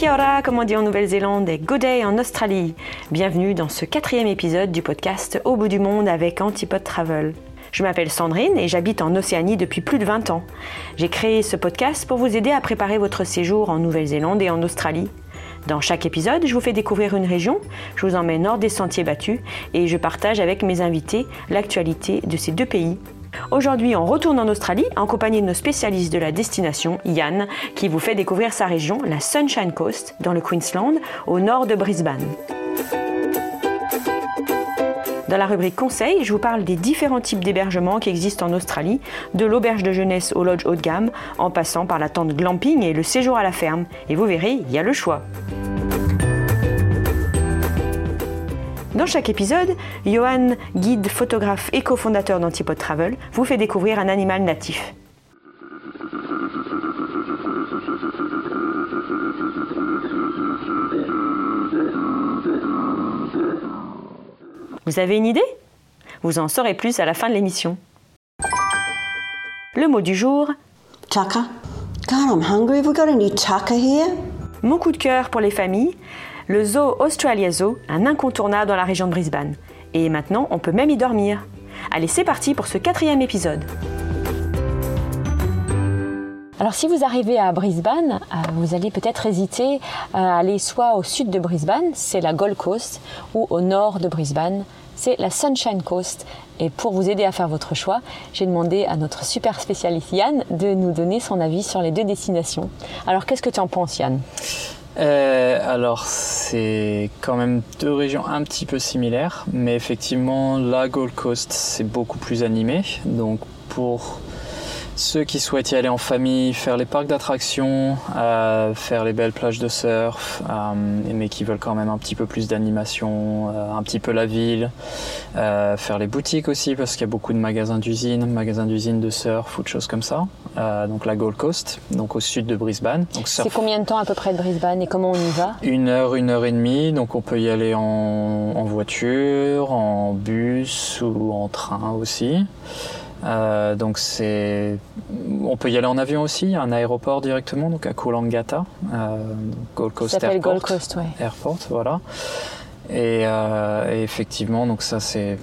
Kia ora, comme on dit en Nouvelle-Zélande, et good day en Australie. Bienvenue dans ce quatrième épisode du podcast Au bout du monde avec Antipode Travel. Je m'appelle Sandrine et j'habite en Océanie depuis plus de 20 ans. J'ai créé ce podcast pour vous aider à préparer votre séjour en Nouvelle-Zélande et en Australie. Dans chaque épisode, je vous fais découvrir une région, je vous emmène hors des sentiers battus et je partage avec mes invités l'actualité de ces deux pays. Aujourd'hui, on retourne en Australie en compagnie de nos spécialistes de la destination, Yann, qui vous fait découvrir sa région, la Sunshine Coast, dans le Queensland, au nord de Brisbane. Dans la rubrique Conseils, je vous parle des différents types d'hébergements qui existent en Australie, de l'auberge de jeunesse au lodge haut de gamme, en passant par la tente glamping et le séjour à la ferme. Et vous verrez, il y a le choix. Dans chaque épisode, Johan, guide, photographe et cofondateur d'Antipode Travel, vous fait découvrir un animal natif. Vous avez une idée? Vous en saurez plus à la fin de l'émission. Le mot du jour Tucker. God, I'm hungry. We got any tucker here? Mon coup de cœur pour les familles, le zoo Australia Zoo, un incontournable dans la région de Brisbane. Et maintenant, on peut même y dormir. Allez, c'est parti pour ce quatrième épisode. Alors si vous arrivez à Brisbane, euh, vous allez peut-être hésiter à aller soit au sud de Brisbane, c'est la Gold Coast, ou au nord de Brisbane, c'est la Sunshine Coast. Et pour vous aider à faire votre choix, j'ai demandé à notre super spécialiste Yann de nous donner son avis sur les deux destinations. Alors qu'est-ce que tu en penses Yann? Euh, alors, c'est quand même deux régions un petit peu similaires, mais effectivement, la Gold Coast, c'est beaucoup plus animé. Donc, pour ceux qui souhaitent y aller en famille, faire les parcs d'attractions, euh, faire les belles plages de surf, euh, mais qui veulent quand même un petit peu plus d'animation, euh, un petit peu la ville, euh, faire les boutiques aussi, parce qu'il y a beaucoup de magasins d'usines, magasins d'usines de surf ou de choses comme ça. Euh, donc, la Gold Coast, donc au sud de Brisbane. C'est combien de temps à peu près de Brisbane et comment on y va? Une heure, une heure et demie, donc on peut y aller en, en voiture, en bus ou en train aussi. Euh, donc c'est, on peut y aller en avion aussi, un aéroport directement, donc à Coolangatta, euh, Gold Coast Airport. Gold Coast, ouais. Airport, voilà. Et, euh, et effectivement, donc ça c'est,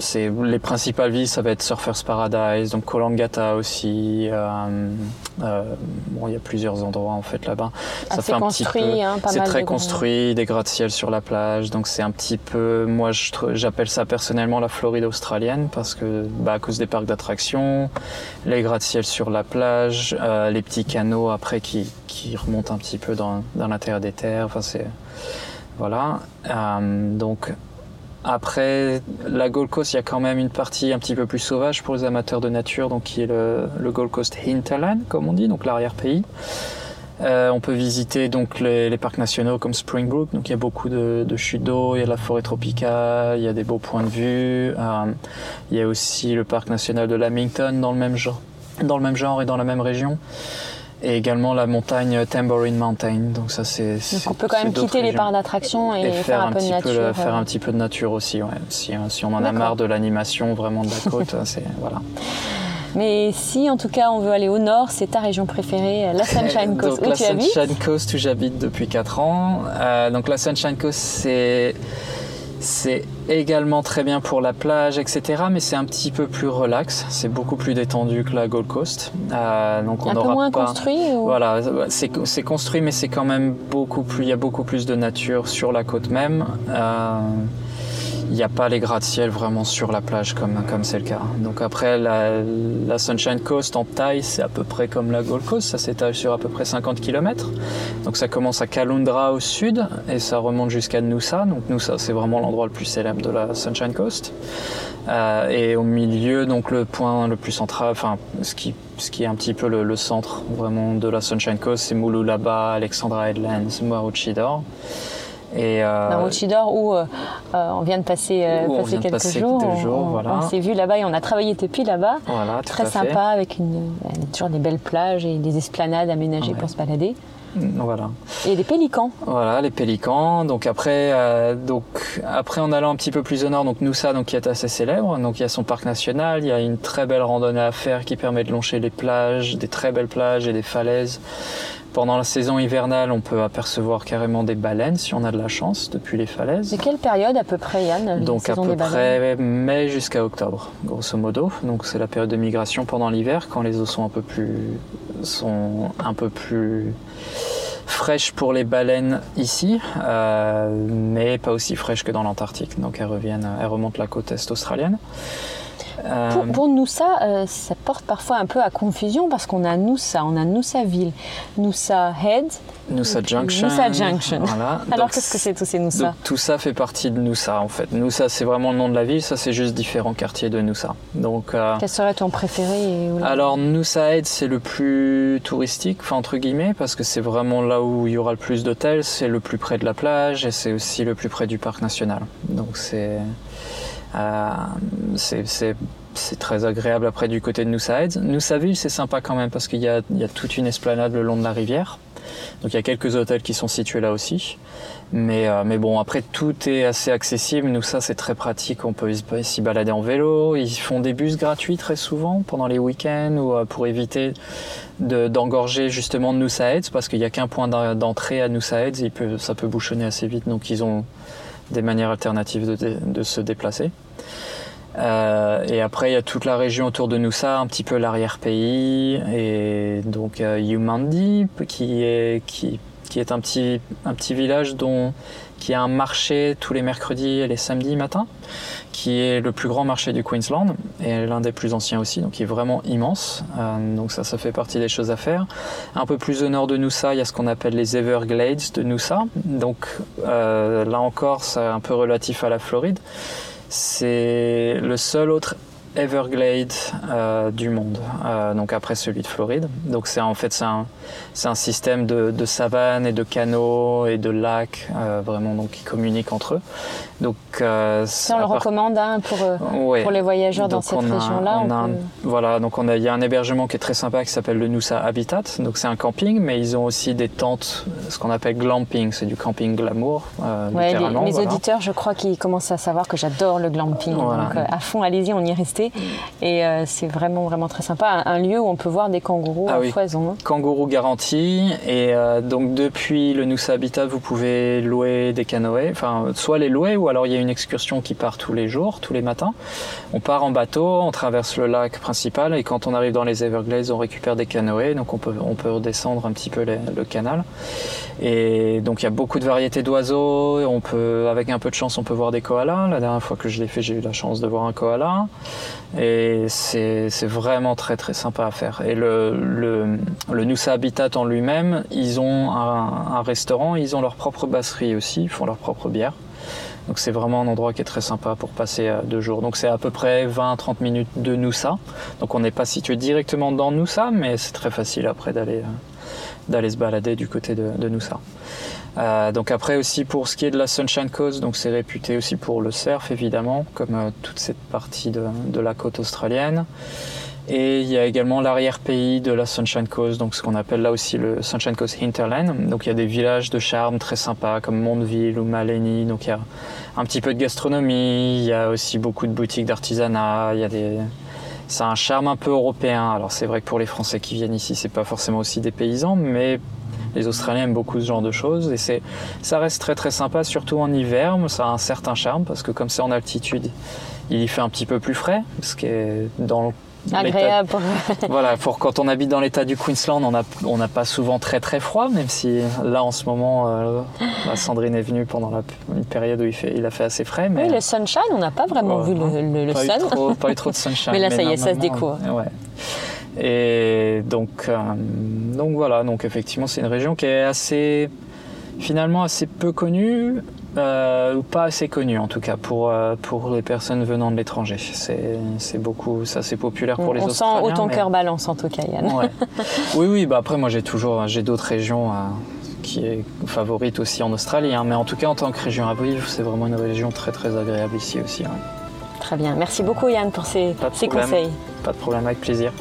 c'est les principales villes, ça va être Surfers Paradise, donc Coolangatta aussi. euh, euh, bon, il y a plusieurs endroits en fait là-bas. Ça Assez fait un petit peu- hein, c'est très de construit, des gratte-ciel sur la plage, donc c'est un petit peu, moi je j'appelle ça personnellement la Floride australienne parce que bah, à cause des parcs d'attractions, les gratte-ciel sur la plage, euh, les petits canaux après qui, qui remontent un petit peu dans, dans l'intérieur des terres, enfin c'est voilà. Euh, donc après la Gold Coast, il y a quand même une partie un petit peu plus sauvage pour les amateurs de nature, donc qui est le, Gold Coast Hinterland, comme on dit, donc l'arrière-pays. Euh, on peut visiter donc les, parcs nationaux comme Springbrook, donc il y a beaucoup de, chutes d'eau, il y a la forêt tropicale, il y a des beaux points de vue. Euh, il y a aussi le parc national de Lamington dans le même genre, dans le même genre et dans la même région. Et également la montagne Tambourine Mountain. Donc ça c'est. Donc on peut quand même quitter les parcs d'attraction et, et faire, faire un un peu de nature. peu le- euh. faire un petit peu de nature aussi ouais. si, hein, si on en a marre de l'animation vraiment de la côte c'est voilà Mais si en tout cas on veut aller au nord, c'est ta région préférée, la Sunshine Coast, donc où la tu habites? Sunshine Coast où j'habite depuis 4 ans Euh, donc la Sunshine Coast c'est c'est également très bien pour la plage, etc. Mais c'est un petit peu plus relax. C'est beaucoup plus détendu que la Gold Coast. Euh, donc on Un peu moins pas- construit ou... Voilà, c'est c'est construit, mais c'est quand même beaucoup plus. Il y a beaucoup plus de nature sur la côte même. Euh, il n'y a pas les gratte-ciel vraiment sur la plage comme comme c'est le cas. Donc après la, la Sunshine Coast en taille, c'est à peu près comme la Gold Coast. Ça s'étale sur à peu près 50 km. Donc ça commence à Caloundra au sud et ça remonte jusqu'à Noosa. Donc Noosa, c'est vraiment l'endroit le plus célèbre de la Sunshine Coast. Euh, et au milieu, donc le point le plus central, enfin ce qui, ce qui est un petit peu le, le centre vraiment de la Sunshine Coast, c'est Mooloolaba, Alexandra Headlands, Maroochydore. Et euh, Maroochydore où euh, euh, on vient de passer, euh, Où on passer vient de quelques passer jours. On- jours, on voilà. on s'est vu là-bas et on a travaillé depuis là-bas. voilà, Très fait. sympa avec une, toujours des belles plages et des esplanades aménagées Ouais. pour se balader. Voilà. Et des pélicans. Voilà, les pélicans. Donc après, euh, donc après en allant un petit peu plus au nord, donc Noosa, donc qui est assez célèbre. Donc il y a son parc national, il y a une très belle randonnée à faire qui permet de longer les plages, des très belles plages et des falaises. Pendant la saison hivernale, on peut apercevoir carrément des baleines si on a de la chance depuis les falaises. De quelle période à peu près, Yann Donc à peu près mai jusqu'à octobre, grosso modo. Donc c'est la période de migration pendant l'hiver, quand les eaux sont un peu plus, sont un peu plus fraîches pour les baleines ici, euh, mais pas aussi fraîches que dans l'Antarctique. Donc elles reviennent, elles remontent la côte est australienne. Euh, Pour, pour Noosa, euh, ça porte parfois un peu à confusion parce qu'on a Noosa, on a Noosa Ville, Noosa Head, Noosa Junction. Noosa Junction. Voilà. Alors qu'est-ce que c'est tous ces Noosa Donc tout ça fait partie de Noosa en fait. Noosa c'est vraiment le nom de la ville, ça c'est juste différents quartiers de Noosa. Donc euh, Quel serait ton préféré alors Noosa Head c'est le plus touristique, enfin entre guillemets, parce que c'est vraiment là où il y aura le plus d'hôtels, c'est le plus près de la plage et c'est aussi le plus près du parc national. Donc c'est euh, c'est- c'est très agréable après du côté de. Noosa Ville c'est sympa quand même parce qu'il y a, toute une esplanade le long de la rivière. Donc il y a quelques hôtels qui sont situés là aussi. Mais, euh, bon, après tout est assez accessible. Nous, ça, c'est très pratique. On peut s'y- balader en vélo. Ils font des bus gratuits très souvent pendant les week-ends ou euh, pour éviter de- d'engorger justement Noosa Heads parce qu'il n'y a qu'un point d'en- d'entrée à. Il peut, ça peut bouchonner assez vite. Donc ils ont des manières alternatives de, de se déplacer. Euh, et après, il y a toute la région autour de Noosa, un petit peu l'arrière-pays, et donc euh, Yumandi, qui est, qui, qui est un, petit, un petit village dont, qui a un marché tous les mercredis et les samedis matins, qui est le plus grand marché du Queensland, et l'un des plus anciens aussi, donc qui est vraiment immense. Euh, donc ça, ça fait partie des choses à faire. Un peu plus au nord de Noosa, il y a ce qu'on appelle les Everglades de Noosa. Donc euh, là encore, c'est un peu relatif à la Floride. C'est le seul autre Everglade euh, du monde, euh, donc après celui de Floride. Donc c'est en fait c'est un, c'est un système de, de savane et de canaux et de lacs euh, vraiment donc qui communiquent entre eux. Donc Ça, on le part- recommande hein, pour, Ouais. pour les voyageurs dans cette région-là. peut- Voilà, donc on a, il y a un hébergement qui est très sympa qui s'appelle le Noosa Habitat. Donc c'est un camping, mais ils ont aussi des tentes, ce qu'on appelle glamping, c'est du camping glamour. Ouais, les- mes voilà. auditeurs, je crois qu'ils commencent à savoir que j'adore le glamping. Voilà. Donc, à fond, allez-y, on y est resté. Et euh, c'est vraiment, vraiment très sympa. Un, un lieu où on peut voir des kangourous Ah à oui. foison. hein. Kangourou garanti. Et euh, donc depuis le Noosa Habitat, vous pouvez louer des canoës. Enfin, soit les louer, ou alors il y a une excursion qui part tous les jours, tous les matins. On part en bateau, on traverse le lac principal, et quand on arrive dans les Everglades, on récupère des canoës. Donc on peut, on peut redescendre un petit peu les- le canal. Et donc il y a beaucoup de variétés d'oiseaux. On peut, avec un peu de chance, on peut voir des koalas. La dernière fois que je l'ai fait, j'ai eu la chance de voir un koala. Et c'est vraiment très très sympa à faire. Et le, le, le Noosa Habitat en lui-même, ils ont un, restaurant, ils ont leur propre brasserie aussi, ils font leur propre bière. Donc c'est vraiment un endroit qui est très sympa pour passer euh, deux jours. Donc c'est à peu près 20-30 minutes de Noosa. Donc on n'est pas situé directement dans Noosa, mais c'est très facile après d'aller euh, d'aller se balader du côté de, de Noosa. Euh, donc après aussi pour ce qui est de la Sunshine Coast, donc c'est réputé aussi pour le surf évidemment, comme euh, toute cette partie de, de la côte australienne. Et il y a également l'arrière-pays de la Sunshine Coast, donc ce qu'on appelle là aussi le Sunshine Coast Hinterland. Donc il y a des villages de charme très sympas comme Mondeville ou Maleny. Donc il y a un petit peu de gastronomie, il y a aussi beaucoup de boutiques d'artisanat, il y a des... C'est un charme un peu européen. Alors c'est vrai que pour les Français qui viennent ici, c'est pas forcément aussi des paysans, mais les Australiens aiment beaucoup ce genre de choses et c'est, ça reste très très sympa, surtout en hiver. mais Ça a un certain charme parce que comme c'est en altitude, il y fait un petit peu plus frais, ce qui est dans le- l'état- Agréable. Voilà, pour quand on habite dans l'état du Queensland, on n'a on pas souvent très très froid, même si là en ce moment, euh, bah, Sandrine est venue pendant la, une période où il, fait, il a fait assez frais. Mais Oui, le sunshine, on n'a pas vraiment vu le, le- le pas, eu sun. trop, pas eu trop de sunshine. Mais là, ça y est, ça se découvre. Ouais. Et donc, euh, donc voilà, donc effectivement, c'est une région qui est assez, finalement, assez peu connue, euh, ou pas assez connue en tout cas pour, euh, pour les personnes venant de l'étranger. C'est beaucoup, ça c'est populaire pour On, les on sent Australiens. autant mais- cœur balance en tout cas, Yann. Ouais. Oui, oui, bah après, moi j'ai toujours j'ai d'autres régions qui est favorite aussi en Australie, hein, mais en tout cas en tant que région à vivre, c'est vraiment une région très très agréable ici aussi. Très bien. Merci beaucoup, Yann, pour ces, Pas de ces conseils. Pas de problème, avec plaisir.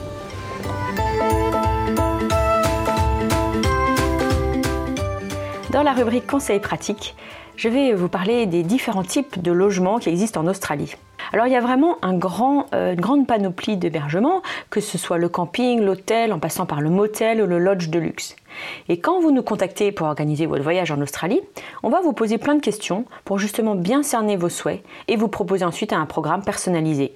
Dans la rubrique conseils pratiques, je vais vous parler des différents types de logements qui existent en Australie. Alors il y a vraiment un grand, euh, une grande panoplie d'hébergements, que ce soit le camping, l'hôtel, en passant par le motel ou le lodge de luxe. Et quand vous nous contactez pour organiser votre voyage en Australie, on va vous poser plein de questions pour justement bien cerner vos souhaits et vous proposer ensuite un programme personnalisé.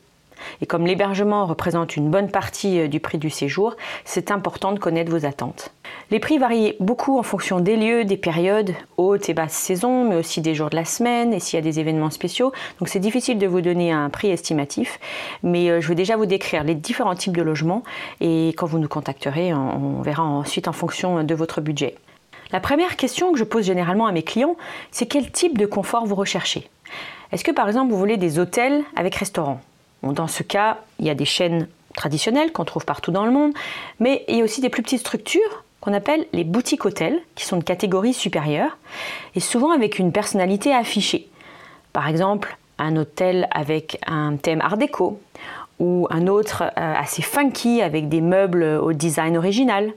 Et comme l'hébergement représente une bonne partie euh, du prix du séjour, c'est important de connaître vos attentes. Les prix varient beaucoup en fonction des lieux, des périodes, haute et basse saison, mais aussi des jours de la semaine et s'il y a des événements spéciaux. Donc c'est difficile de vous donner un prix estimatif, mais euh, je vais déjà vous décrire les différents types de logements et quand vous nous contacterez, on verra ensuite en fonction de votre budget. La première question que je pose généralement à mes clients, c'est quel type de confort vous recherchez? Est-ce que par exemple vous voulez des hôtels avec restaurant? Dans ce cas, il y a des chaînes traditionnelles qu'on trouve partout dans le monde, mais il y a aussi des plus petites structures qu'on appelle les boutiques hôtels, qui sont de catégorie supérieure, et souvent avec une personnalité affichée. Par exemple, un hôtel avec un thème art déco, ou un autre euh, assez funky avec des meubles au design original,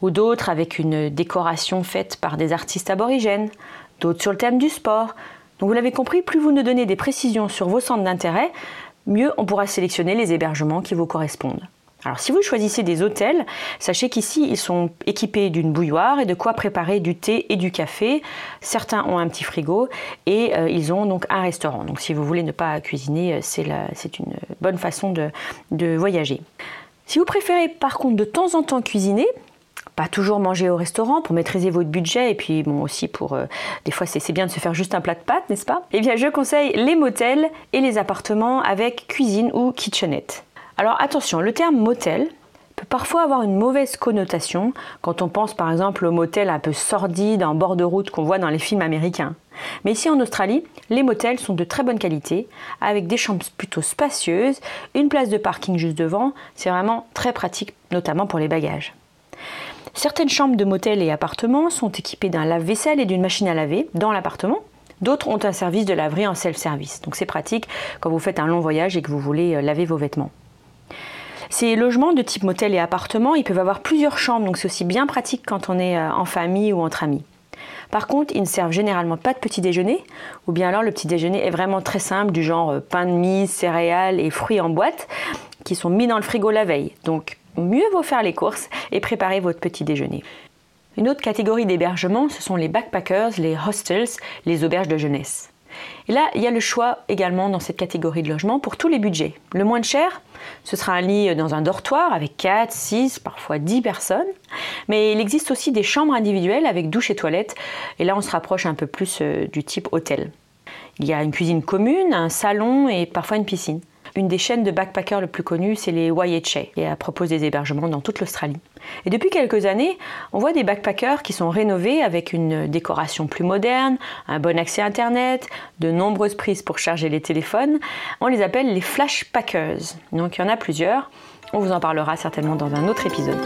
ou d'autres avec une décoration faite par des artistes aborigènes, d'autres sur le thème du sport. Donc vous l'avez compris, plus vous nous donnez des précisions sur vos centres d'intérêt, mieux on pourra sélectionner les hébergements qui vous correspondent. Alors si vous choisissez des hôtels, sachez qu'ici ils sont équipés d'une bouilloire et de quoi préparer du thé et du café. Certains ont un petit frigo et euh, ils ont donc un restaurant. Donc si vous voulez ne pas cuisiner, euh, c'est une bonne façon de voyager. Si vous préférez par contre de temps en temps cuisiner, toujours manger au restaurant pour maîtriser votre budget et puis bon aussi pour euh, des fois c'est bien de se faire juste un plat de pâtes, n'est-ce pas? Eh bien je conseille les motels et les appartements avec cuisine ou kitchenette. Alors attention, le terme motel peut parfois avoir une mauvaise connotation quand on pense par exemple au motel un peu sordide en bord de route qu'on voit dans les films américains. Mais ici en Australie, les motels sont de très bonne qualité, avec des chambres plutôt spacieuses, une place de parking juste devant, c'est vraiment très pratique, notamment pour les bagages. Certaines chambres de motel et appartements sont équipées d'un lave-vaisselle et d'une machine à laver dans l'appartement. D'autres ont un service de laverie en self-service. Donc c'est pratique quand vous faites un long voyage et que vous voulez euh, laver vos vêtements. Ces logements de type motel et appartement, ils peuvent avoir plusieurs chambres, donc c'est aussi bien pratique quand on est euh, en famille ou entre amis. Par contre, ils ne servent généralement pas de petit déjeuner, ou bien alors le petit déjeuner est vraiment très simple, du genre euh, pain de mie, céréales et fruits en boîte, qui sont mis dans le frigo la veille. Donc mieux vaut faire les courses et préparer votre petit déjeuner. Une autre catégorie d'hébergement, ce sont les backpackers, les hostels, les auberges de jeunesse. Et là, il y a le choix également dans cette catégorie de logement pour tous les budgets. Le moins cher, ce sera un lit dans un dortoir avec 4, 6, parfois 10 personnes. Mais il existe aussi des chambres individuelles avec douche et toilette. Et là, on se rapproche un peu plus euh, du type hôtel. Il y a une cuisine commune, un salon et parfois une piscine. Une des chaînes de backpackers le plus connues, c'est les YHA, et elle propose des hébergements dans toute l'Australie. Et depuis quelques années, on voit des backpackers qui sont rénovés avec une décoration plus moderne, un bon accès Internet, de nombreuses prises pour charger les téléphones. On les appelle les flashpackers. Donc il y en a plusieurs. On vous en parlera certainement dans un autre épisode.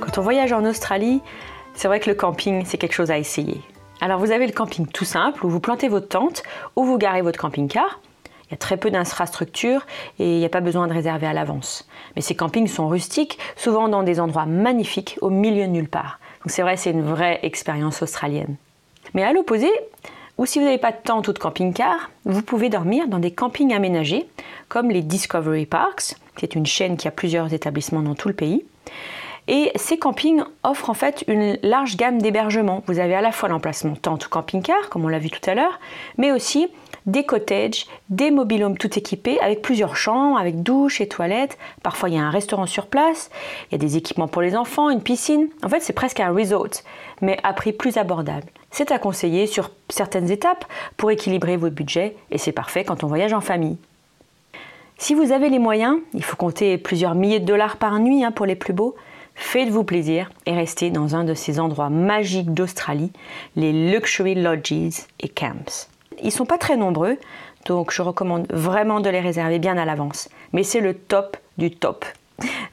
Quand on voyage en Australie, c'est vrai que le camping, c'est quelque chose à essayer. Alors vous avez le camping tout simple où vous plantez votre tente, où vous garez votre camping-car. Il y a très peu d'infrastructures et il n'y a pas besoin de réserver à l'avance. Mais ces campings sont rustiques, souvent dans des endroits magnifiques au milieu de nulle part. Donc c'est vrai, c'est une vraie expérience australienne. Mais à l'opposé, ou si vous n'avez pas de tente ou de camping-car, vous pouvez dormir dans des campings aménagés comme les Discovery Parks, qui est une chaîne qui a plusieurs établissements dans tout le pays. Et ces campings offrent en fait une large gamme d'hébergements. Vous avez à la fois l'emplacement tente ou camping-car, comme on l'a vu tout à l'heure, mais aussi des cottages, des mobilhomes tout équipés avec plusieurs chambres, avec douche et toilettes. Parfois, il y a un restaurant sur place, il y a des équipements pour les enfants, une piscine. En fait, c'est presque un resort, mais à prix plus abordable. C'est à conseiller sur certaines étapes pour équilibrer votre budget et c'est parfait quand on voyage en famille. Si vous avez les moyens, il faut compter plusieurs milliers de dollars par nuit hein, pour les plus beaux, Faites-vous plaisir et restez dans un de ces endroits magiques d'Australie, les Luxury Lodges et Camps. Ils sont pas très nombreux, donc je recommande vraiment de les réserver bien à l'avance. Mais c'est le top du top.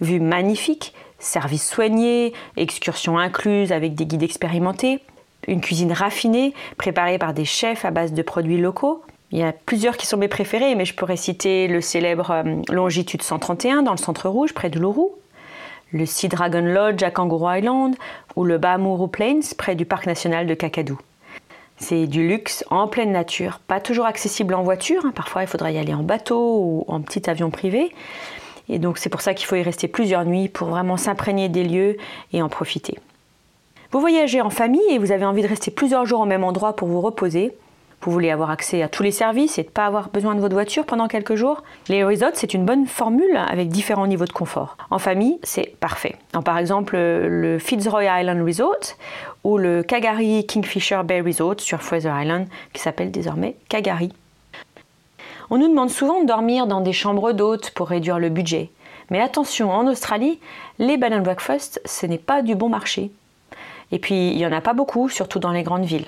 Vue magnifique, service soigné, excursions incluses avec des guides expérimentés, une cuisine raffinée préparée par des chefs à base de produits locaux. Il y a plusieurs qui sont mes préférés, mais je pourrais citer le célèbre euh, Longitude 131 dans le centre rouge près de Lourou, le Sea Dragon Lodge à Kangaroo Island ou le Bamuru Plains près du parc national de Kakadu. C'est du luxe en pleine nature, pas toujours accessible en voiture, hein. parfois il faudra y aller en bateau ou en petit avion privé. Et donc c'est pour ça qu'il faut y rester plusieurs nuits pour vraiment s'imprégner des lieux et en profiter. Vous voyagez en famille et vous avez envie de rester plusieurs jours au même endroit pour vous reposer. Vous voulez avoir accès à tous les services et ne pas avoir besoin de votre voiture pendant quelques jours? Les resorts, c'est une bonne formule avec différents niveaux de confort. En famille, c'est parfait. par exemple, le Fitzroy Island Resort ou le Kagari Kingfisher Bay Resort sur Fraser Island, qui s'appelle désormais Kagari. On nous demande souvent de dormir dans des chambres d'hôtes pour réduire le budget. Mais attention, en Australie, les bed breakfast, ce n'est pas du bon marché. Et puis, il n'y en a pas beaucoup, surtout dans les grandes villes.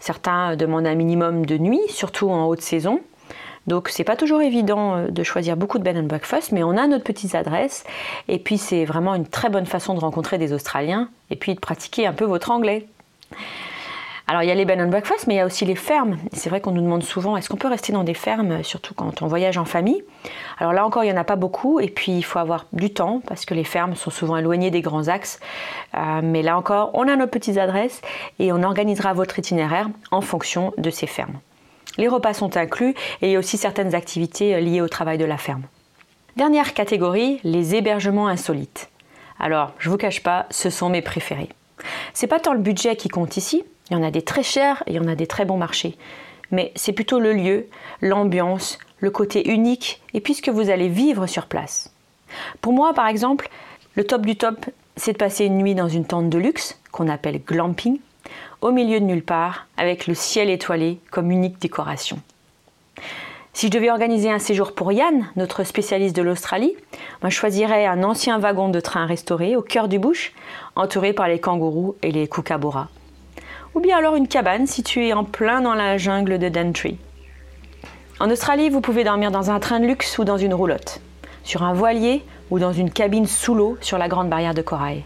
Certains demandent un minimum de nuit, surtout en haute saison. Donc c'est pas toujours évident euh, de choisir beaucoup de bed and breakfast, mais on a notre petite adresse. Et puis c'est vraiment une très bonne façon de rencontrer des Australiens et puis de pratiquer un peu votre anglais. Alors il y a les bed and breakfast, mais il y a aussi les fermes. C'est vrai qu'on nous demande souvent est-ce qu'on peut rester dans des fermes, surtout quand on voyage en famille? Alors là encore, il n'y en a pas beaucoup, et puis il faut avoir du temps parce que les fermes sont souvent éloignées des grands axes. Euh, mais là encore, on a nos petites adresses et on organisera votre itinéraire en fonction de ces fermes. Les repas sont inclus et il y a aussi certaines activités euh, liées au travail de la ferme. Dernière catégorie, les hébergements insolites. Alors, je vous cache pas, ce sont mes préférés. C'est pas tant le budget qui compte ici, il y en a des très chers et il y en a des très bons marchés. Mais c'est plutôt le lieu, l'ambiance, le côté unique et puis ce que vous allez vivre sur place. Pour moi, par exemple, le top du top, c'est de passer une nuit dans une tente de luxe, qu'on appelle glamping, au milieu de nulle part, avec le ciel étoilé comme unique décoration. Si je devais organiser un séjour pour Yann, notre spécialiste de l'Australie, moi je choisirais un ancien wagon de train restauré au cœur du bush, entouré par les kangourous et les kookaburras ou bien alors une cabane située en plein dans la jungle de Dantry. En Australie, vous pouvez dormir dans un train de luxe ou dans une roulotte, sur un voilier ou dans une cabine sous l'eau sur la grande barrière de corail,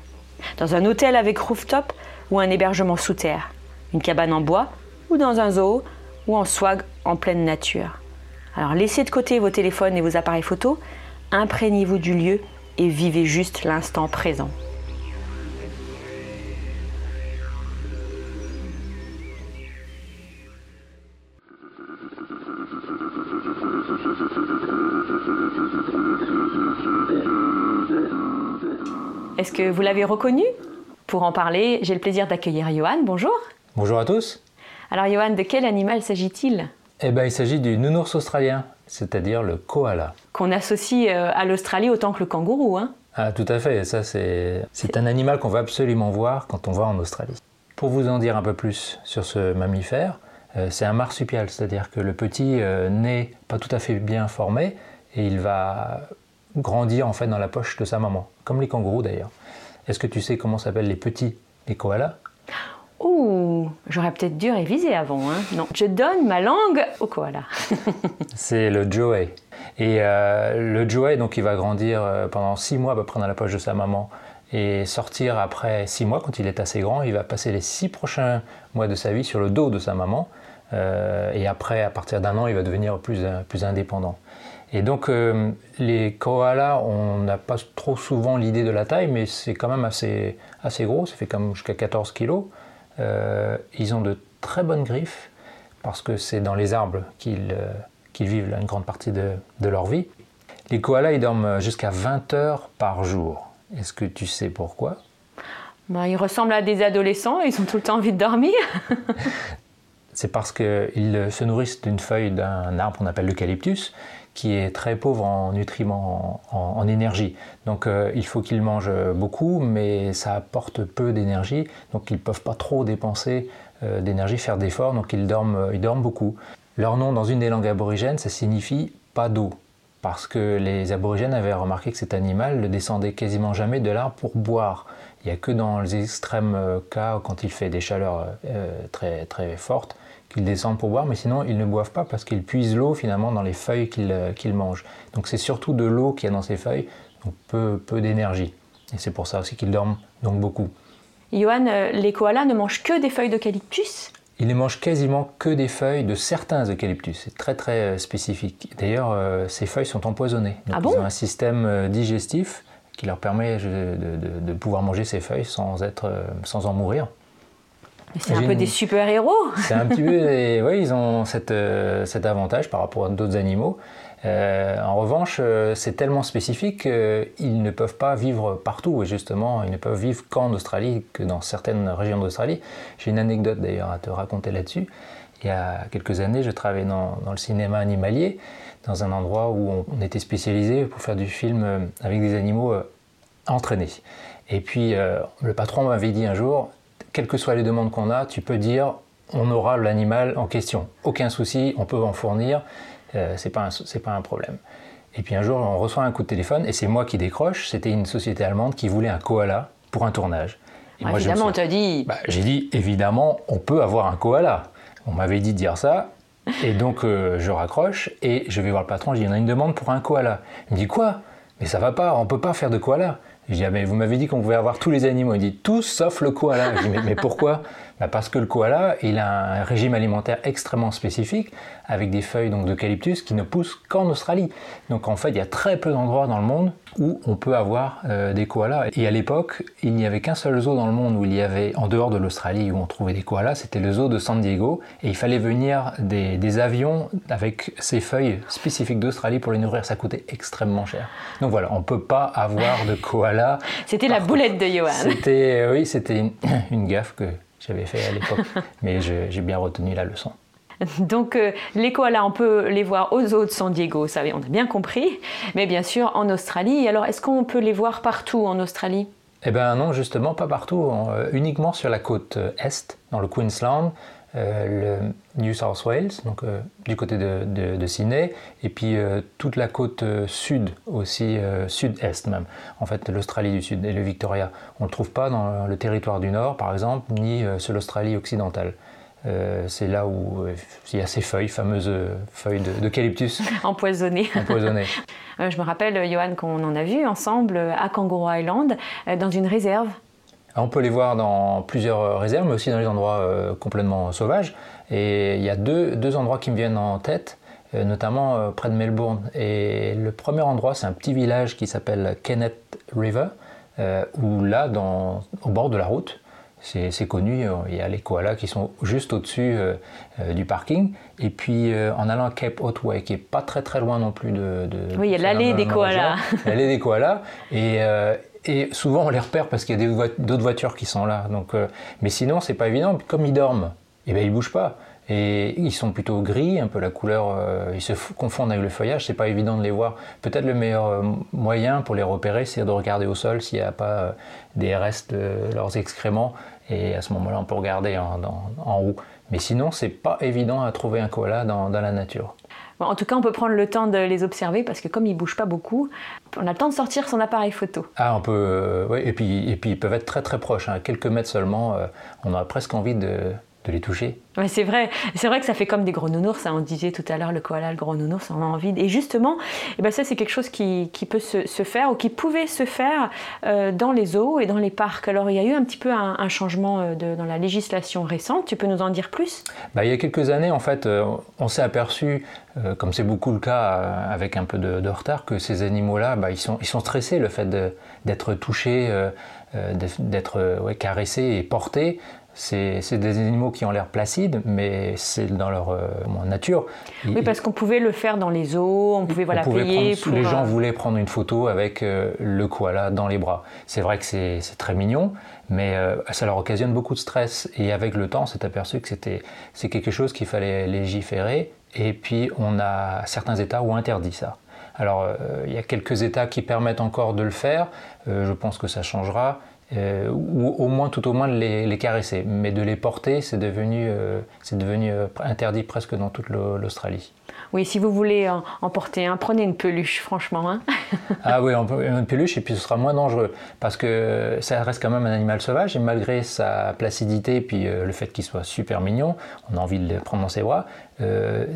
dans un hôtel avec rooftop ou un hébergement sous terre, une cabane en bois ou dans un zoo ou en swag en pleine nature. Alors laissez de côté vos téléphones et vos appareils photos, imprégnez-vous du lieu et vivez juste l'instant présent. Est-ce que vous l'avez reconnu? Pour en parler, j'ai le plaisir d'accueillir Johan. Bonjour. Bonjour à tous. Alors Johan, de quel animal s'agit-il? Eh bien, il s'agit du nounours australien, c'est-à-dire le koala. Qu'on associe euh, à l'Australie autant que le kangourou, hein Ah, tout à fait. Ça, c'est, c'est un animal qu'on va absolument voir quand on va en Australie. Pour vous en dire un peu plus sur ce mammifère, euh, c'est un marsupial, c'est-à-dire que le petit euh, n'est pas tout à fait bien formé et il va grandir en fait dans la poche de sa maman, comme les kangourous d'ailleurs. Est-ce que tu sais comment s'appellent les petits, les koalas? Ouh, j'aurais peut-être dû réviser avant. Hein. Non, je donne ma langue au koala. c'est le joey. Et euh, le joey, donc, il va grandir euh, pendant six mois à peu près dans la poche de sa maman et sortir après six mois quand il est assez grand. Il va passer les six prochains mois de sa vie sur le dos de sa maman. Euh, et après, à partir d'un an, il va devenir plus, plus indépendant. Et donc, euh, les koalas, on n'a pas trop souvent l'idée de la taille, mais c'est quand même assez, assez gros, ça fait comme jusqu'à 14 kg. Euh, ils ont de très bonnes griffes, parce que c'est dans les arbres qu'ils euh, vivent une grande partie de, de, leur vie. Les koalas, ils dorment jusqu'à 20 heures par jour. Est-ce que tu sais pourquoi? Bah, Ils ressemblent à des adolescents, ils ont tout le temps envie de dormir. c'est parce qu'ils se nourrissent d'une feuille d'un arbre qu'on appelle l'eucalyptus, qui est très pauvre en nutriments, en, énergie. Donc euh, il faut qu'ils mangent beaucoup, mais ça apporte peu d'énergie, donc ils ne peuvent pas trop dépenser euh, d'énergie, faire d'efforts, donc ils dorment, ils dorment beaucoup. Leur nom dans une des langues aborigènes, ça signifie pas d'eau, parce que les aborigènes avaient remarqué que cet animal ne descendait quasiment jamais de l'arbre pour boire. Il n'y a que dans les extrêmes euh, cas, quand il fait des chaleurs très fortes, qu'ils descendent pour boire, mais sinon ils ne boivent pas parce qu'ils puisent l'eau finalement dans les feuilles qu'ils euh, mangent. Donc c'est surtout de l'eau qu'il y a dans ces feuilles, donc peu, peu d'énergie. Et c'est pour ça aussi qu'ils dorment donc beaucoup. Johan, euh, les koalas ne mangent que des feuilles d'eucalyptus? Ils ne mangent quasiment que des feuilles de certains eucalyptus. C'est très très euh, spécifique. D'ailleurs, ces feuilles sont empoisonnées. ah bon? ils ont un système digestif qui leur permet de, de, pouvoir manger ces feuilles sans, être, sans en mourir. C'est un peu des super-héros. C'est un petit peu. des- Oui, ils ont cette, euh, cet avantage par rapport à d'autres animaux. Euh, en revanche, euh, c'est tellement spécifique qu'ils ne peuvent pas vivre partout. Et justement, ils ne peuvent vivre qu'en Australie, que dans certaines régions d'Australie. J'ai une anecdote d'ailleurs à te raconter là-dessus. Il y a quelques années, je travaillais dans, dans le cinéma animalier, dans un endroit où on, on était spécialisé pour faire du film avec des animaux entraînés. Et puis, le patron m'avait dit un jour, quelles que soient les demandes qu'on a, tu peux dire, on aura l'animal en question. Aucun souci, on peut en fournir, euh, c'est pas, un- pas un problème. Et puis un jour, on reçoit un coup de téléphone, et c'est moi qui décroche, c'était une société allemande qui voulait un koala pour un tournage. Et moi, je me Évidemment, on t'a dit. bah, j'ai dit, évidemment, on peut avoir un koala. On m'avait dit de dire ça. Et donc, euh, je raccroche et je vais voir le patron. Je dis, il y en a une demande pour un koala. Il me dit, quoi? Mais ça va pas, on peut pas faire de koala. Je dis, ah, mais vous m'avez dit qu'on pouvait avoir tous les animaux. Il dit, tous sauf le koala. Je dis, mais, mais pourquoi? Parce que le koala, il a un régime alimentaire extrêmement spécifique, avec des feuilles d'eucalyptus qui ne poussent qu'en Australie. Donc, en fait, il y a très peu d'endroits dans le monde où on peut avoir euh, des koalas. Et à l'époque, il n'y avait qu'un seul zoo dans le monde où il y avait, en dehors de l'Australie, où on trouvait des koalas, c'était le zoo de San Diego. Et il fallait venir des, des avions avec ces feuilles spécifiques d'Australie pour les nourrir. Ça coûtait extrêmement cher. Donc voilà, on ne peut pas avoir de koala. C'était la boulette de Johan. C'était, euh, oui, c'était une, une gaffe que j'avais fait à l'époque. Mais j'ai bien retenu la leçon. Donc euh, les koalas, on peut les voir aux eaux de San Diego, ça on a bien compris. Mais bien sûr en Australie. Alors est-ce qu'on peut les voir partout en Australie? Eh bien non, justement, pas partout. Euh, uniquement sur la côte euh, est, dans le Queensland, euh, le New South Wales, donc euh, du côté de, de- de Sydney, et puis euh, toute la côte sud aussi, sud-est même. En fait, l'Australie du Sud et le Victoria. On ne le trouve pas dans le territoire du Nord, par exemple, ni sur l'Australie occidentale. C'est là où il y a ces feuilles, fameuses feuilles de- d'eucalyptus empoisonnées. Je me rappelle, Johan, qu'on en a vu ensemble à Kangaroo Island, dans une réserve. On peut les voir dans plusieurs euh, réserves, mais aussi dans les endroits euh, complètement sauvages. Et il y a deux, deux endroits qui me viennent en tête, euh, notamment euh, près de Melbourne. Et le premier endroit, c'est un petit village qui s'appelle Kenneth River, où là, dans, au bord de la route, c'est connu, il y a les koalas qui sont juste au-dessus du parking. Et puis en allant à Cape Otway, qui est pas très très loin non plus de... de Oui, il y a l'allée de- des de- de- koalas. L'allée des koalas. Et, et souvent on les repère parce qu'il y a d'autres voitures qui sont là. Donc, euh, mais sinon, c'est pas évident. Comme ils dorment, et ben, ils bougent pas. Et ils sont plutôt gris, un peu la couleur, euh, ils se confondent avec le feuillage, c'est pas évident de les voir. Peut-être le meilleur euh, moyen pour les repérer, c'est de regarder au sol s'il n'y a pas euh, des restes de leurs excréments. Et à ce moment-là, on peut regarder en, dans- en haut. Mais sinon, c'est pas évident à trouver un koala dans, dans la nature. En tout cas, on peut prendre le temps de les observer parce que comme ils bougent pas beaucoup, on a le temps de sortir son appareil photo. Ah, on peut. euh, ouais, et, puis, et ils peuvent être très très proches, hein, quelques mètres seulement. euh, on a presque envie de, de les toucher. Ouais, c'est vrai, c'est vrai que ça fait comme des gros nounours. hein. On disait tout à l'heure le koala, le gros nounours, on a envie. Et justement, eh ben ça c'est quelque chose qui, qui peut se, se faire ou qui pouvait se faire euh, dans les zoos et dans les parcs. Alors il y a eu un petit peu un, un changement euh, de- dans la législation récente. Tu peux nous en dire plus? Bah, il y a quelques années, en fait, euh, on s'est aperçu, euh, comme c'est beaucoup le cas euh, avec un peu de, de retard, que ces animaux-là, bah, ils, sont, ils sont stressés, le fait d'être touchés, d'être- ouais, caressés et portés. C'est des animaux qui ont l'air placides, mais c'est dans leur euh, nature. Oui, parce qu'on pouvait le faire dans les zoos, on pouvait voilà on pouvait payer prendre- pour. les gens euh, voulaient prendre une photo avec euh, le koala dans les bras. C'est vrai que c'est très mignon, mais euh, ça leur occasionne beaucoup de stress. Et avec le temps, on s'est aperçu que c'était c'est quelque chose qu'il fallait légiférer. Et puis, on a certains États où interdit ça. Alors, il y a quelques États qui permettent encore de le faire. Je pense que ça changera. Euh, ou au moins, tout au moins, de les, les caresser. Mais de les porter, c'est devenu, euh, c'est devenu euh, interdit presque dans toute l'Au- l'Australie. Oui, si vous voulez en, en porter un, prenez une peluche, franchement. hein. Ah oui, une peluche, et puis ce sera moins dangereux. Parce que ça reste quand même un animal sauvage, et malgré sa placidité, et puis euh, le fait qu'il soit super mignon, on a envie de le prendre dans ses bras,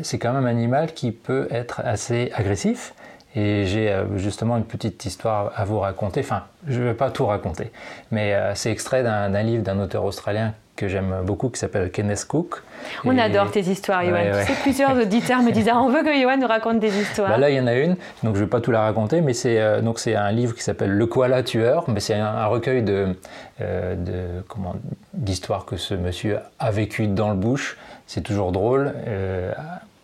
c'est quand même un animal qui peut être assez agressif. Et j'ai euh, justement une petite histoire à vous raconter. Enfin, je ne vais pas tout raconter, mais euh, c'est extrait d'un livre d'un auteur australien que j'aime beaucoup qui s'appelle Kenneth Cook. On adore tes histoires, Johan. plusieurs auditeurs me disent ah, on veut que Johan nous raconte des histoires. Bah là, il y en a une, donc je ne vais pas tout la raconter, mais c'est euh, donc c'est un livre qui s'appelle Le koala tueur, mais c'est un, recueil de, euh, de comment d'histoires que ce monsieur a vécu dans le bush. C'est toujours drôle. Euh,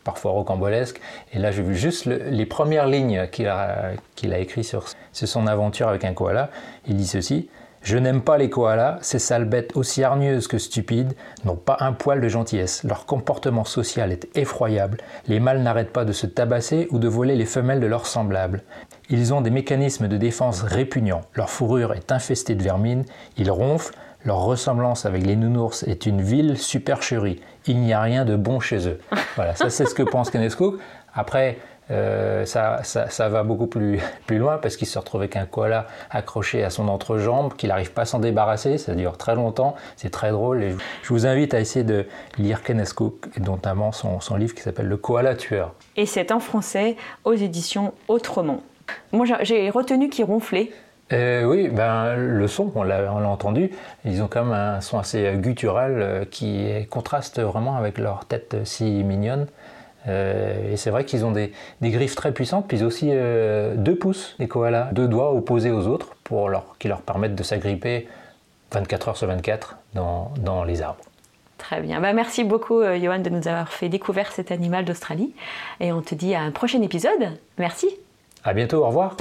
parfois rocambolesque. Et là, j'ai vu juste les premières lignes qu'il a, écrites sur, sur son aventure avec un koala. Il dit ceci je n'aime pas les koalas, ces sales bêtes aussi hargneuses que stupides n'ont pas un poil de gentillesse. Leur comportement social est effroyable. Les mâles n'arrêtent pas de se tabasser ou de voler les femelles de leurs semblables. Ils ont des mécanismes de défense répugnants. Leur fourrure est infestée de vermine. Ils ronflent. Leur ressemblance avec les nounours est une vile supercherie. Il n'y a rien de bon chez eux. Voilà, ça c'est ce que pense Kenneth Cook. Après, euh, ça, ça, va beaucoup plus, plus loin parce qu'il se retrouve avec un koala accroché à son entrejambe, qu'il n'arrive pas à s'en débarrasser, ça dure très longtemps, c'est très drôle. Et je vous invite à essayer de lire Kenneth Cook, notamment son, son livre qui s'appelle Le koala tueur. Et c'est en français aux éditions Autrement. Moi j'ai retenu qu'il ronflait. Euh, oui, ben, le son, on l'a entendu, ils ont quand même un son assez guttural euh, qui contraste vraiment avec leur tête si mignonne. Euh, et c'est vrai qu'ils ont des, griffes très puissantes, puis aussi euh, deux pouces, les koalas, deux doigts opposés aux autres, pour leur, qui leur permettent de s'agripper 24 heures sur 24 dans, dans les arbres. Très bien. Bah, merci beaucoup, euh, Johan, de nous avoir fait découvrir cet animal d'Australie. Et on te dit à un prochain épisode. Merci. À bientôt, au revoir.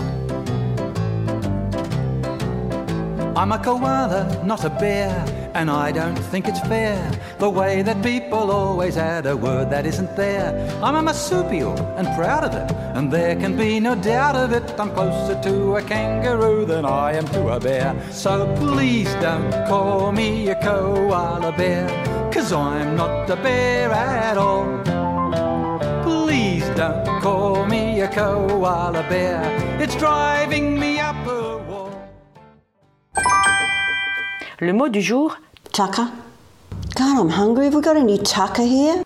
I'm a koala, not a bear, and I don't think it's fair the way that people always add a word that isn't there. I'm a marsupial and proud of it, and there can be no doubt of it. I'm closer to a kangaroo than I am to a bear. So please don't call me a koala bear, cause I'm not a bear at all. Please don't call me a koala bear, it's driving me up. Le mot du jour Tucker. God, I'm hungry. Have we got any tucker here?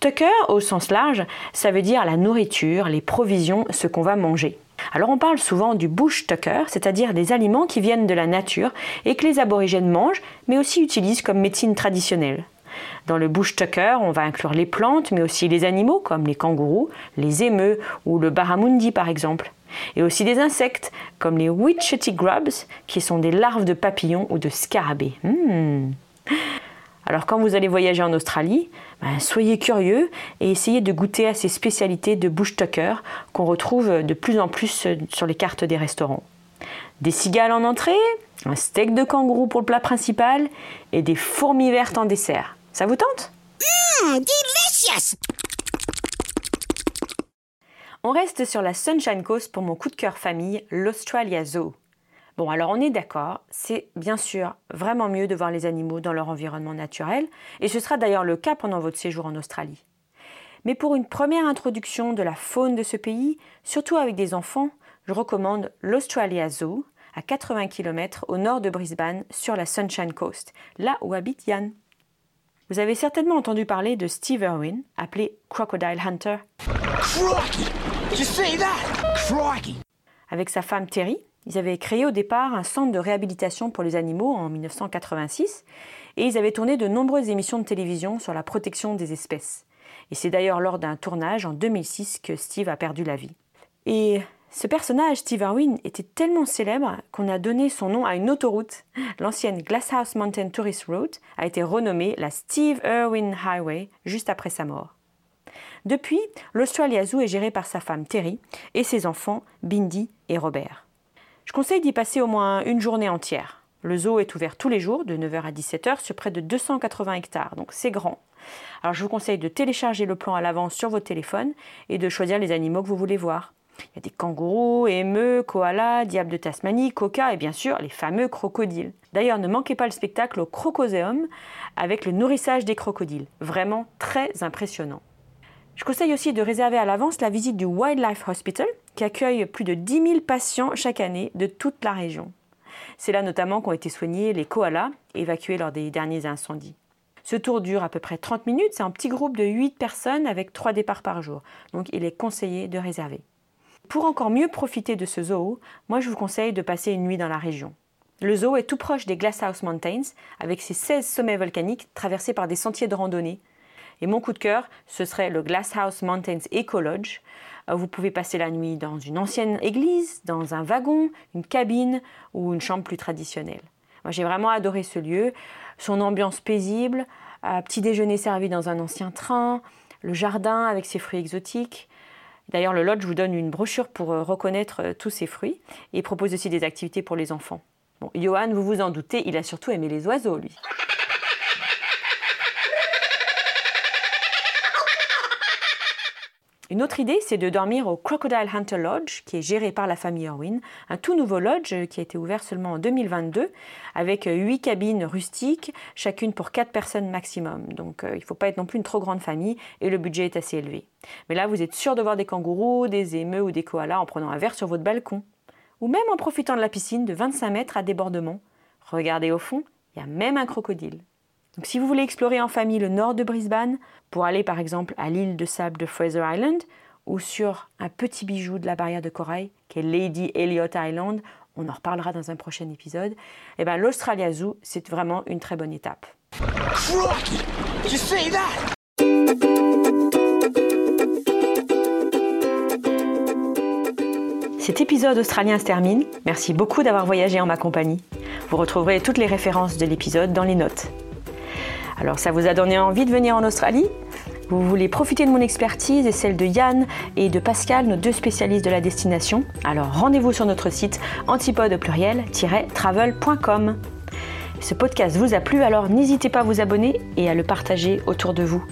Tucker, au sens large, ça veut dire la nourriture, les provisions, ce qu'on va manger. Alors on parle souvent du bush tucker, c'est-à-dire des aliments qui viennent de la nature et que les aborigènes mangent, mais aussi utilisent comme médecine traditionnelle. Dans le bush tucker, on va inclure les plantes, mais aussi les animaux comme les kangourous, les émeux ou le barramundi par exemple et aussi des insectes comme les witchetty grubs, qui sont des larves de papillons ou de scarabées. Hmm. Alors quand vous allez voyager en Australie, ben, soyez curieux et essayez de goûter à ces spécialités de bush tucker qu'on retrouve de plus en plus sur les cartes des restaurants. Des cigales en entrée, un steak de kangourou pour le plat principal et des fourmis vertes en dessert. Ça vous tente? Mmm, delicious on reste sur la Sunshine Coast pour mon coup de cœur famille, l'Australia Zoo. Bon, alors on est d'accord, c'est bien sûr vraiment mieux de voir les animaux dans leur environnement naturel, et ce sera d'ailleurs le cas pendant votre séjour en Australie. Mais pour une première introduction de la faune de ce pays, surtout avec des enfants, je recommande l'Australia Zoo, à 80 km au nord de Brisbane, sur la Sunshine Coast, là où habite Yann. Vous avez certainement entendu parler de Steve Irwin, appelé Crocodile Hunter. Avec sa femme Terry, ils avaient créé au départ un centre de réhabilitation pour les animaux en 1986 et ils avaient tourné de nombreuses émissions de télévision sur la protection des espèces. Et c'est d'ailleurs lors d'un tournage en 2006 que Steve a perdu la vie. Et ce personnage, Steve Irwin, était tellement célèbre qu'on a donné son nom à une autoroute. L'ancienne Glasshouse Mountain Tourist Route a été renommée la Steve Irwin Highway juste après sa mort. Depuis, l'Australia Zoo est géré par sa femme Terry et ses enfants Bindi et Robert. Je conseille d'y passer au moins une journée entière. Le zoo est ouvert tous les jours de 9h à 17h sur près de 280 hectares, donc c'est grand. Alors je vous conseille de télécharger le plan à l'avance sur votre téléphone et de choisir les animaux que vous voulez voir. Il y a des kangourous, émeux, koalas, diables de Tasmanie, coca et bien sûr les fameux crocodiles. D'ailleurs, ne manquez pas le spectacle au Crocoséum avec le nourrissage des crocodiles. Vraiment très impressionnant. Je conseille aussi de réserver à l'avance la visite du Wildlife Hospital, qui accueille plus de 10 000 patients chaque année de toute la région. C'est là notamment qu'ont été soignés les koalas évacués lors des derniers incendies. Ce tour dure à peu près 30 minutes, c'est un petit groupe de 8 personnes avec 3 départs par jour, donc il est conseillé de réserver. Pour encore mieux profiter de ce zoo, moi je vous conseille de passer une nuit dans la région. Le zoo est tout proche des Glasshouse Mountains, avec ses 16 sommets volcaniques traversés par des sentiers de randonnée. Et mon coup de cœur, ce serait le Glasshouse Mountains Eco Lodge. Euh, vous pouvez passer la nuit dans une ancienne église, dans un wagon, une cabine ou une chambre plus traditionnelle. Moi, j'ai vraiment adoré ce lieu, son ambiance paisible, un petit déjeuner servi dans un ancien train, le jardin avec ses fruits exotiques. D'ailleurs, le lodge vous donne une brochure pour euh, reconnaître euh, tous ces fruits et propose aussi des activités pour les enfants. Bon, Johan, vous vous en doutez, il a surtout aimé les oiseaux, lui. Une autre idée, c'est de dormir au Crocodile Hunter Lodge, qui est géré par la famille Irwin, un tout nouveau lodge qui a été ouvert seulement en 2022, avec huit cabines rustiques, chacune pour quatre personnes maximum. Donc euh, il ne faut pas être non plus une trop grande famille, et le budget est assez élevé. Mais là, vous êtes sûr de voir des kangourous, des émeux ou des koalas en prenant un verre sur votre balcon ou même en profitant de la piscine de 25 mètres à débordement. Regardez au fond, il y a même un crocodile. Donc si vous voulez explorer en famille le nord de Brisbane, pour aller par exemple à l'île de sable de Fraser Island, ou sur un petit bijou de la barrière de corail, qui est Lady Elliot Island, on en reparlera dans un prochain épisode, eh ben, l'Australia Zoo, c'est vraiment une très bonne étape. Cet épisode australien se termine. Merci beaucoup d'avoir voyagé en ma compagnie. Vous retrouverez toutes les références de l'épisode dans les notes. Alors ça vous a donné envie de venir en Australie? Vous voulez profiter de mon expertise et celle de Yann et de Pascal, nos deux spécialistes de la destination? Alors rendez-vous sur notre site antipode pluriel-travel.com. Ce podcast vous a plu, alors n'hésitez pas à vous abonner et à le partager autour de vous.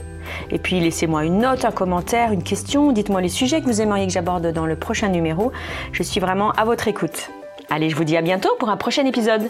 Et puis laissez-moi une note, un commentaire, une question, dites-moi les sujets que vous aimeriez que j'aborde dans le prochain numéro. Je suis vraiment à votre écoute. Allez, je vous dis à bientôt pour un prochain épisode.